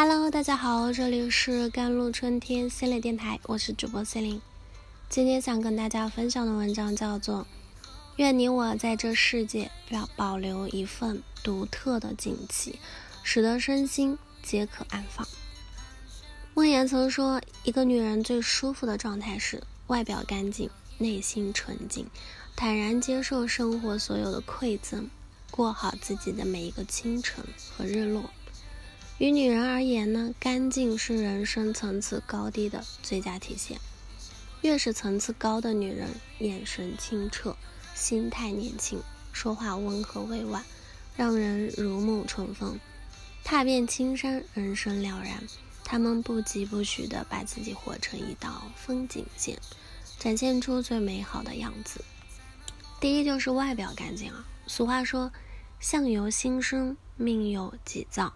Hello，大家好，这里是甘露春天系列电台，我是主播 C 琳。今天想跟大家分享的文章叫做《愿你我在这世界要保留一份独特的静气，使得身心皆可安放》。莫言曾说，一个女人最舒服的状态是外表干净，内心纯净，坦然接受生活所有的馈赠，过好自己的每一个清晨和日落。于女人而言呢，干净是人生层次高低的最佳体现。越是层次高的女人，眼神清澈，心态年轻，说话温和委婉，让人如沐春风。踏遍青山，人生了然。她们不疾不徐地把自己活成一道风景线，展现出最美好的样子。第一就是外表干净啊。俗话说，相由心生，命由己造。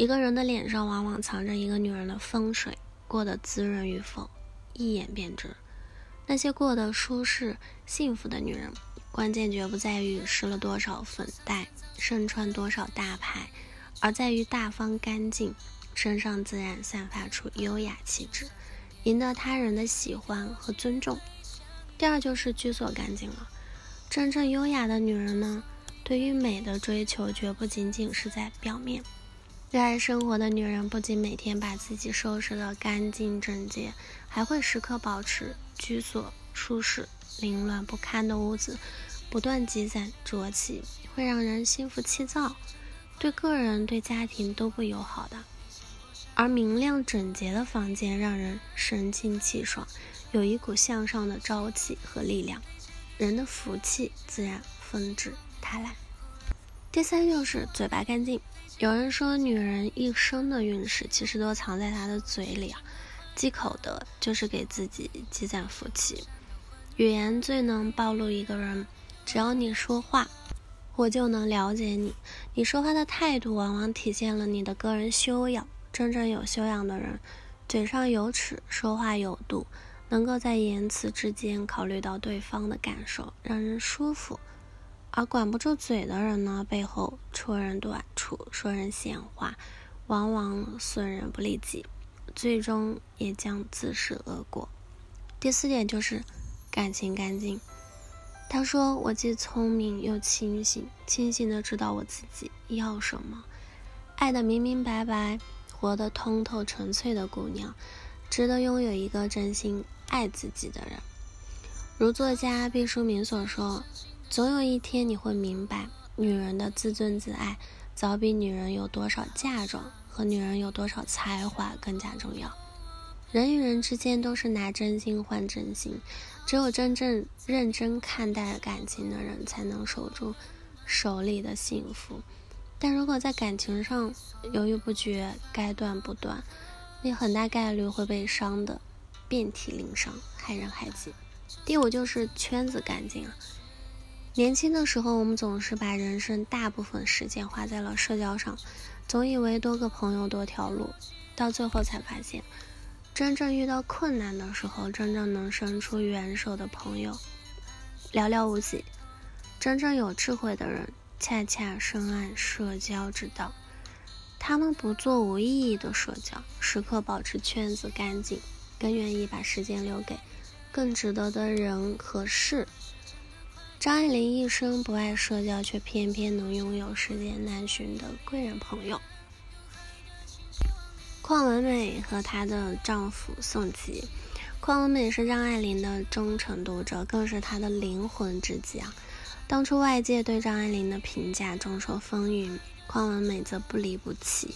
一个人的脸上往往藏着一个女人的风水，过得滋润与否，一眼便知。那些过得舒适、幸福的女人，关键绝不在于施了多少粉黛，身穿多少大牌，而在于大方干净，身上自然散发出优雅气质，赢得他人的喜欢和尊重。第二就是居所干净了。真正优雅的女人呢，对于美的追求绝不仅仅是在表面。热爱生活的女人不仅每天把自己收拾得干净整洁，还会时刻保持居所舒适。凌乱不堪的屋子不断积攒浊气，会让人心浮气躁，对个人对家庭都不友好的。而明亮整洁的房间让人神清气爽，有一股向上的朝气和力量，人的福气自然纷至沓来。第三就是嘴巴干净。有人说，女人一生的运势其实都藏在她的嘴里啊，积口德就是给自己积攒福气。语言最能暴露一个人，只要你说话，我就能了解你。你说话的态度，往往体现了你的个人修养。真正有修养的人，嘴上有齿，说话有度，能够在言辞之间考虑到对方的感受，让人舒服。而管不住嘴的人呢，背后戳人短处，说人闲话，往往损人不利己，最终也将自食恶果。第四点就是感情干净。他说：“我既聪明又清醒，清醒的知道我自己要什么，爱的明明白白，活得通透纯粹的姑娘，值得拥有一个真心爱自己的人。”如作家毕淑敏所说。总有一天你会明白，女人的自尊自爱，早比女人有多少嫁妆和女人有多少才华更加重要。人与人之间都是拿真心换真心，只有真正认真看待感情的人，才能守住手里的幸福。但如果在感情上犹豫不决，该断不断，你很大概率会被伤得遍体鳞伤，害人害己。第五就是圈子干净啊。年轻的时候，我们总是把人生大部分时间花在了社交上，总以为多个朋友多条路，到最后才发现，真正遇到困难的时候，真正能伸出援手的朋友寥寥无几。真正有智慧的人，恰恰深谙社交之道，他们不做无意义的社交，时刻保持圈子干净，更愿意把时间留给更值得的人和事。张爱玲一生不爱社交，却偏偏能拥有世间难寻的贵人朋友。邝文美和她的丈夫宋琦，邝文美是张爱玲的忠诚读者，更是她的灵魂知己啊。当初外界对张爱玲的评价众说纷纭，邝文美则不离不弃，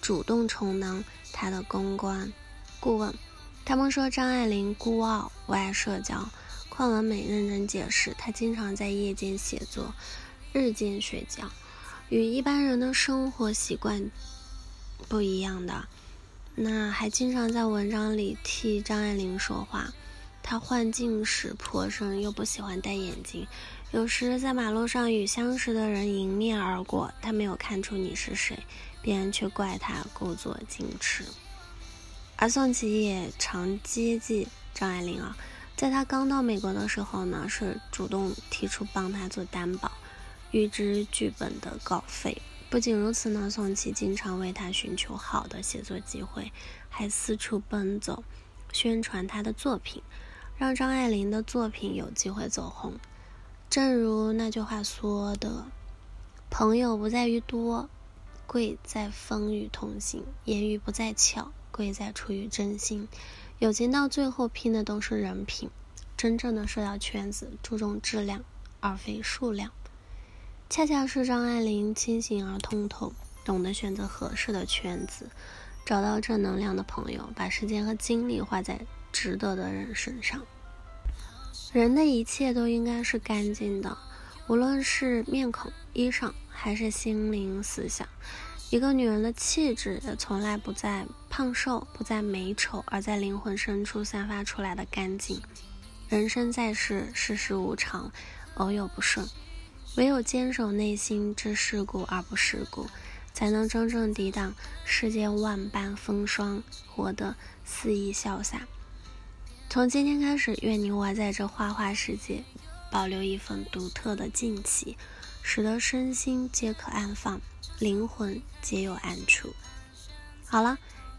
主动充当她的公关顾问。他们说张爱玲孤傲，不爱社交。邝文美认真解释，她经常在夜间写作，日间睡觉，与一般人的生活习惯不一样的。那还经常在文章里替张爱玲说话。她患近视颇深，又不喜欢戴眼镜，有时在马路上与相识的人迎面而过，她没有看出你是谁，别人却怪她故作矜持。而宋琦也常接济张爱玲啊。在他刚到美国的时候呢，是主动提出帮他做担保，预支剧本的稿费，不仅如此呢，宋琦经常为他寻求好的写作机会，还四处奔走，宣传他的作品，让张爱玲的作品有机会走红。正如那句话说的：“朋友不在于多，贵在风雨同行；言语不在巧，贵在出于真心。友情到最后拼的都是人品。真正的社交圈子注重质量，而非数量。”恰恰是张爱玲清醒而通透，懂得选择合适的圈子，找到正能量的朋友，把时间和精力花在值得的人身上。人的一切都应该是干净的，无论是面孔、衣裳，还是心灵、思想。一个女人的气质也从来不在胖瘦，不在美丑，而在灵魂深处散发出来的干净。人生在世，世事无常，偶有不顺。唯有坚守内心之世故而不世故，才能真正抵挡世间万般风霜，活得肆意潇洒。从今天开始，愿你我在这花花世界保留一份独特的静气，使得身心皆可安放，灵魂皆有安处。好了，